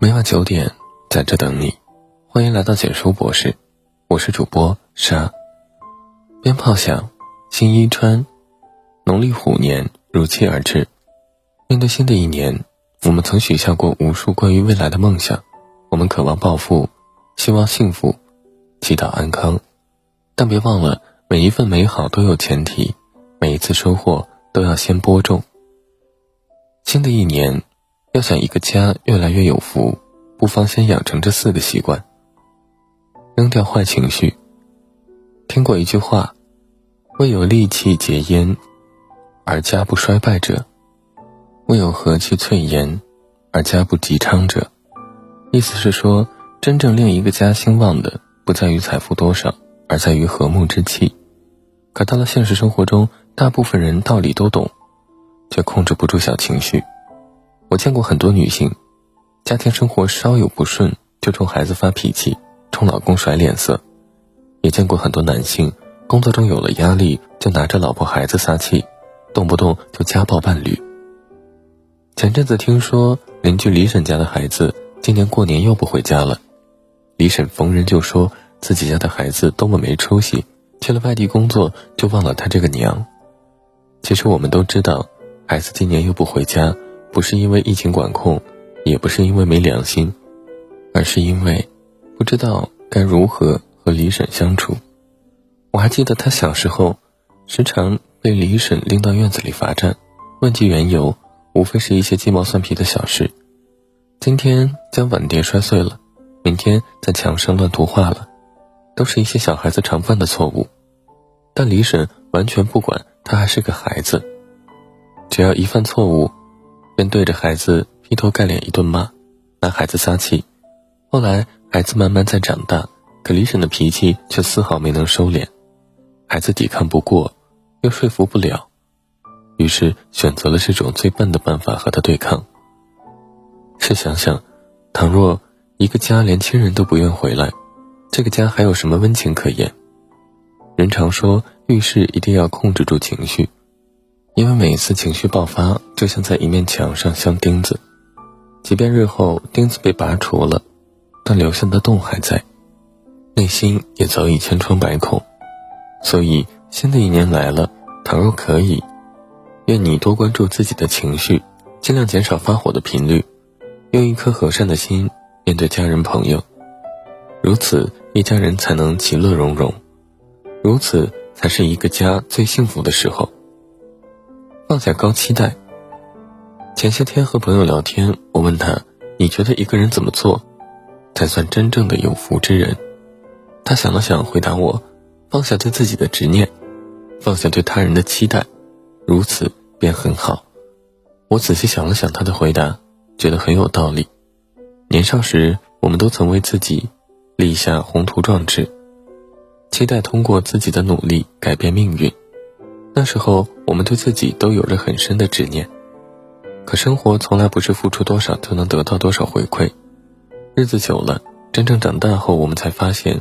每晚九点，在这等你。欢迎来到简书博士，我是主播沙。鞭炮响，新衣穿，农历虎年如期而至。面对新的一年，我们曾许下过无数关于未来的梦想。我们渴望暴富，希望幸福，祈祷安康。但别忘了，每一份美好都有前提，每一次收获都要先播种。新的一年，要想一个家越来越有福，不妨先养成这四个习惯：扔掉坏情绪。听过一句话：“未有戾气结焉，而家不衰败者；未有和气萃焉，而家不吉昌者。”意思是说，真正令一个家兴旺的，不在于财富多少，而在于和睦之气。可到了现实生活中，大部分人道理都懂。却控制不住小情绪。我见过很多女性，家庭生活稍有不顺就冲孩子发脾气，冲老公甩脸色；也见过很多男性，工作中有了压力就拿着老婆孩子撒气，动不动就家暴伴侣。前阵子听说邻居李婶家的孩子今年过年又不回家了，李婶逢人就说自己家的孩子多么没出息，去了外地工作就忘了他这个娘。其实我们都知道。孩子今年又不回家，不是因为疫情管控，也不是因为没良心，而是因为不知道该如何和李婶相处。我还记得他小时候，时常被李婶拎到院子里罚站，问及缘由，无非是一些鸡毛蒜皮的小事。今天将碗碟摔碎了，明天在墙上乱涂画了，都是一些小孩子常犯的错误，但李婶完全不管，他还是个孩子。只要一犯错误，便对着孩子劈头盖脸一顿骂，拿孩子撒气。后来孩子慢慢在长大，可李婶的脾气却丝毫没能收敛。孩子抵抗不过，又说服不了，于是选择了这种最笨的办法和他对抗。试想想，倘若一个家连亲人都不愿回来，这个家还有什么温情可言？人常说，遇事一定要控制住情绪。因为每一次情绪爆发，就像在一面墙上镶钉子，即便日后钉子被拔除了，但留下的洞还在，内心也早已千疮百孔。所以，新的一年来了，倘若可以，愿你多关注自己的情绪，尽量减少发火的频率，用一颗和善的心面对家人朋友，如此一家人才能其乐融融，如此才是一个家最幸福的时候。放下高期待。前些天和朋友聊天，我问他：“你觉得一个人怎么做，才算真正的有福之人？”他想了想，回答我：“放下对自己的执念，放下对他人的期待，如此便很好。”我仔细想了想他的回答，觉得很有道理。年少时，我们都曾为自己立下宏图壮志，期待通过自己的努力改变命运。那时候，我们对自己都有着很深的执念。可生活从来不是付出多少就能得到多少回馈。日子久了，真正长大后，我们才发现，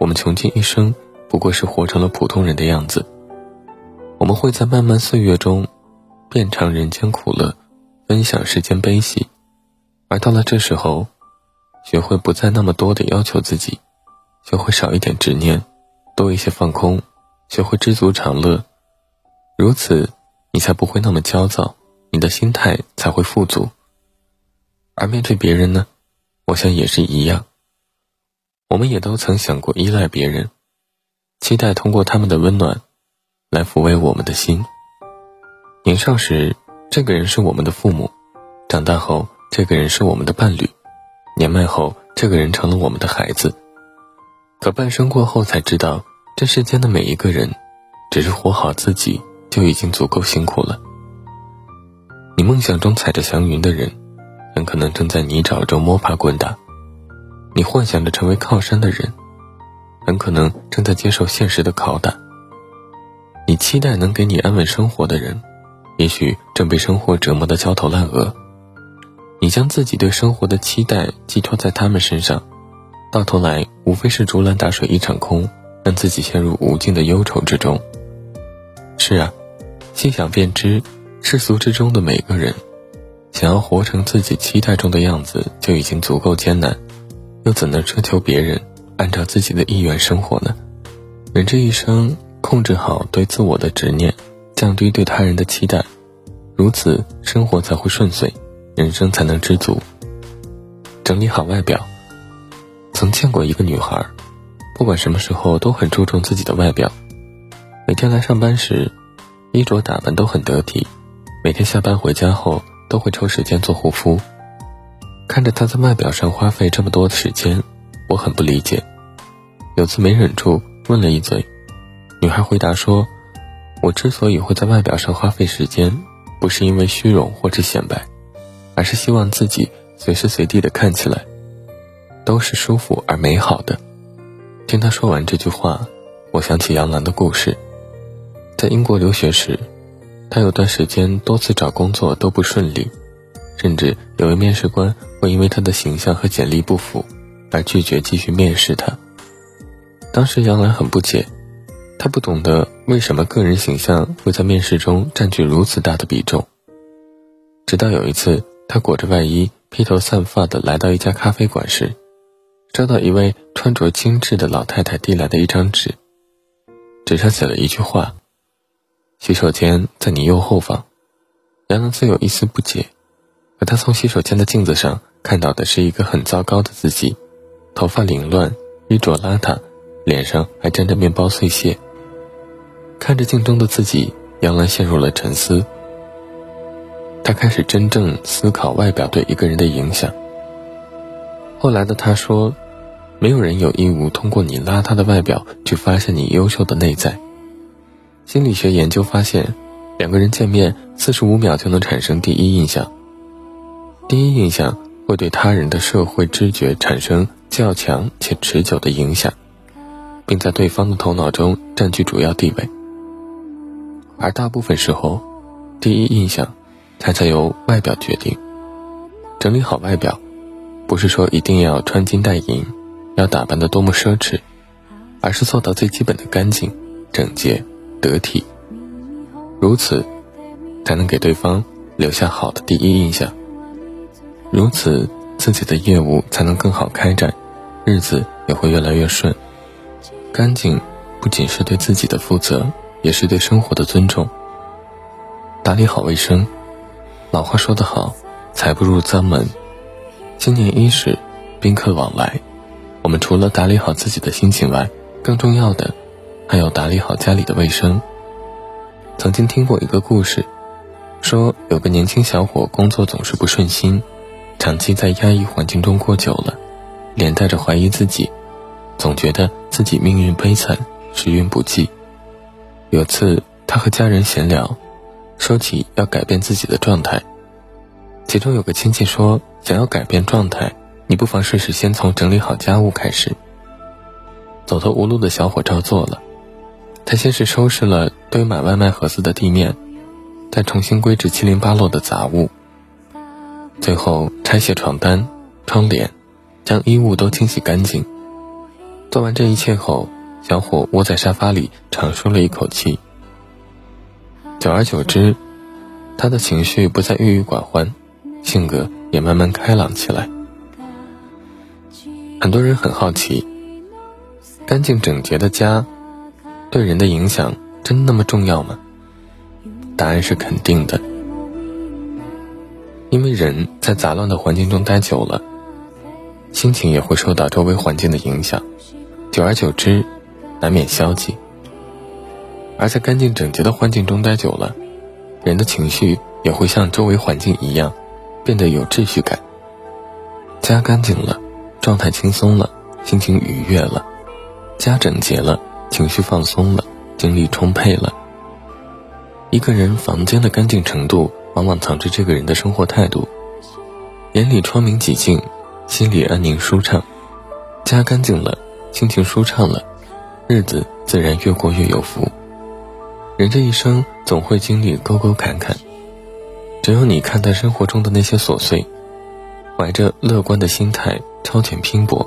我们穷尽一生不过是活成了普通人的样子。我们会在漫漫岁月中，遍尝人间苦乐，分享世间悲喜。而到了这时候，学会不再那么多的要求自己，学会少一点执念，多一些放空，学会知足常乐。如此，你才不会那么焦躁，你的心态才会富足。而面对别人呢，我想也是一样。我们也都曾想过依赖别人，期待通过他们的温暖，来抚慰我们的心。年少时，这个人是我们的父母；长大后，这个人是我们的伴侣；年迈后，这个人成了我们的孩子。可半生过后，才知道，这世间的每一个人，只是活好自己。就已经足够辛苦了。你梦想中踩着祥云的人，很可能正在泥沼中摸爬滚打；你幻想着成为靠山的人，很可能正在接受现实的拷打；你期待能给你安稳生活的人，也许正被生活折磨得焦头烂额。你将自己对生活的期待寄托在他们身上，到头来无非是竹篮打水一场空，让自己陷入无尽的忧愁之中。是啊。心想便知，世俗之中的每个人，想要活成自己期待中的样子就已经足够艰难，又怎能奢求别人按照自己的意愿生活呢？人这一生，控制好对自我的执念，降低对他人的期待，如此生活才会顺遂，人生才能知足。整理好外表。曾见过一个女孩，不管什么时候都很注重自己的外表，每天来上班时，衣着打扮都很得体，每天下班回家后。都会抽时间做护肤。看着他在外表上花费这么多的时间，我很不理解。有次没忍住问了一嘴，女孩回答说：“我之所以会在外表上花费时间，不是因为虚荣或者显摆，而是希望自己随时随地的看起来都是舒服而美好的。”听她说完这句话，我想起杨澜的故事，在英国留学时。他有段时间多次找工作都不顺利，甚至有位面试官会因为他的形象和简历不符而拒绝继续面试他。当时杨澜很不解，他不懂得为什么个人形象会在面试中占据如此大的比重。直到有一次，他裹着外衣、披头散发的来到一家咖啡馆时，收到一位穿着精致的老太太递来的一张纸，纸上写了一句话。洗手间在你右后方，杨澜虽有一丝不解，可她从洗手间的镜子上看到的是一个很糟糕的自己，头发凌乱，衣着邋遢，脸上还沾着面包碎屑。看着镜中的自己，杨澜陷入了沉思。她开始真正思考外表对一个人的影响。后来的她说：“没有人有义务通过你邋遢的外表去发现你优秀的内在。”心理学研究发现，两个人见面四十五秒就能产生第一印象。第一印象会对他人的社会知觉产生较强且持久的影响，并在对方的头脑中占据主要地位。而大部分时候，第一印象才才由外表决定。整理好外表，不是说一定要穿金戴银，要打扮的多么奢侈，而是做到最基本的干净、整洁。得体，如此，才能给对方留下好的第一印象。如此，自己的业务才能更好开展，日子也会越来越顺。干净不仅是对自己的负责，也是对生活的尊重。打理好卫生，老话说得好，财不入脏门。新年伊始，宾客往来，我们除了打理好自己的心情外，更重要的。还要打理好家里的卫生。曾经听过一个故事，说有个年轻小伙工作总是不顺心，长期在压抑环境中过久了，连带着怀疑自己，总觉得自己命运悲惨，时运不济。有次他和家人闲聊，说起要改变自己的状态，其中有个亲戚说，想要改变状态，你不妨试试先从整理好家务开始。走投无路的小伙照做了。他先是收拾了堆满外卖盒子的地面，再重新归置七零八落的杂物，最后拆卸床单、窗帘，将衣物都清洗干净。做完这一切后，小伙窝在沙发里长舒了一口气。久而久之，他的情绪不再郁郁寡欢，性格也慢慢开朗起来。很多人很好奇，干净整洁的家。对人的影响真那么重要吗？答案是肯定的，因为人在杂乱的环境中待久了，心情也会受到周围环境的影响，久而久之，难免消极。而在干净整洁的环境中待久了，人的情绪也会像周围环境一样，变得有秩序感。家干净了，状态轻松了，心情愉悦了；家整洁了。情绪放松了，精力充沛了。一个人房间的干净程度，往往藏着这个人的生活态度。眼里窗明几净，心里安宁舒畅。家干净了，心情舒畅了，日子自然越过越有福。人这一生总会经历沟沟坎坎，只有你看待生活中的那些琐碎，怀着乐观的心态超前拼搏，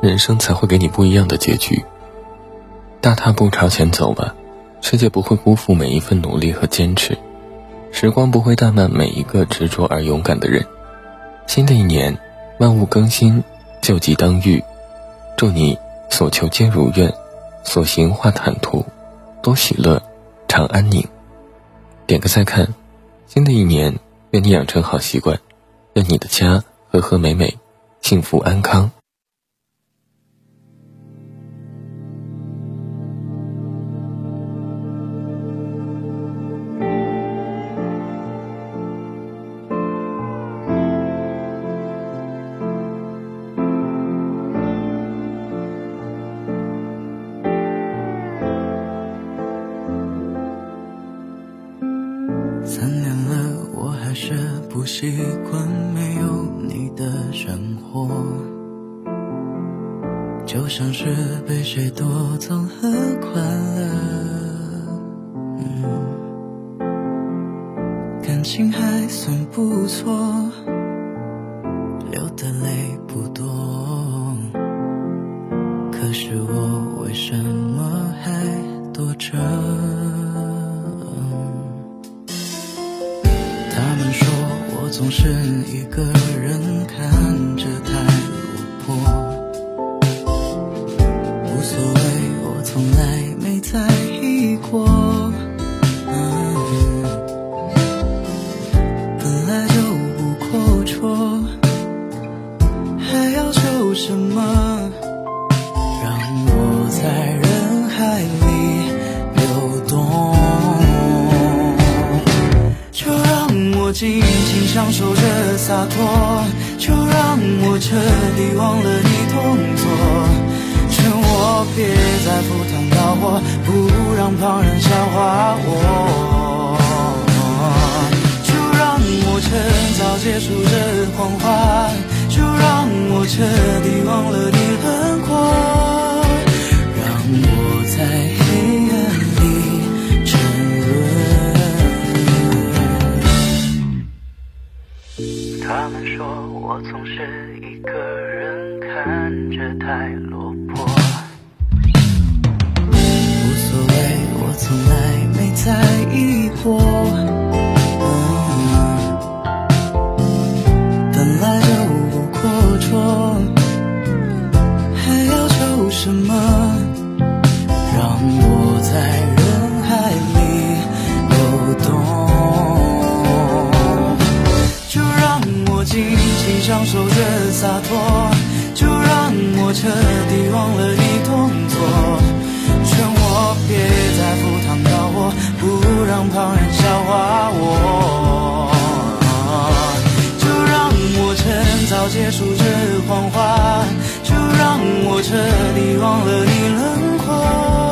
人生才会给你不一样的结局。大踏步朝前走吧，世界不会辜负每一份努力和坚持。时光不会怠慢每一个执着而勇敢的人。新的一年，万物更新，旧疾当愈。祝你所求皆如愿，所行化坦途，多喜乐，常安宁。点个再看，新的一年，愿你养成好习惯，愿你的家和和美美，幸福安康。就像是被谁夺走了快乐。感情还算不错，流的泪享受着洒脱，就让我彻底忘了你动作，劝我别再赴汤蹈火，不让旁人笑话我。就让我趁早结束这谎话，就让我彻底忘了你轮廓，让我在。什么？让我在人海里流动。就让我尽情享受着洒脱，就让我彻底忘了你动作，劝我别再赴汤蹈火，不让旁人笑话我。就让我趁早结束这谎话，就让我彻底忘了你轮廓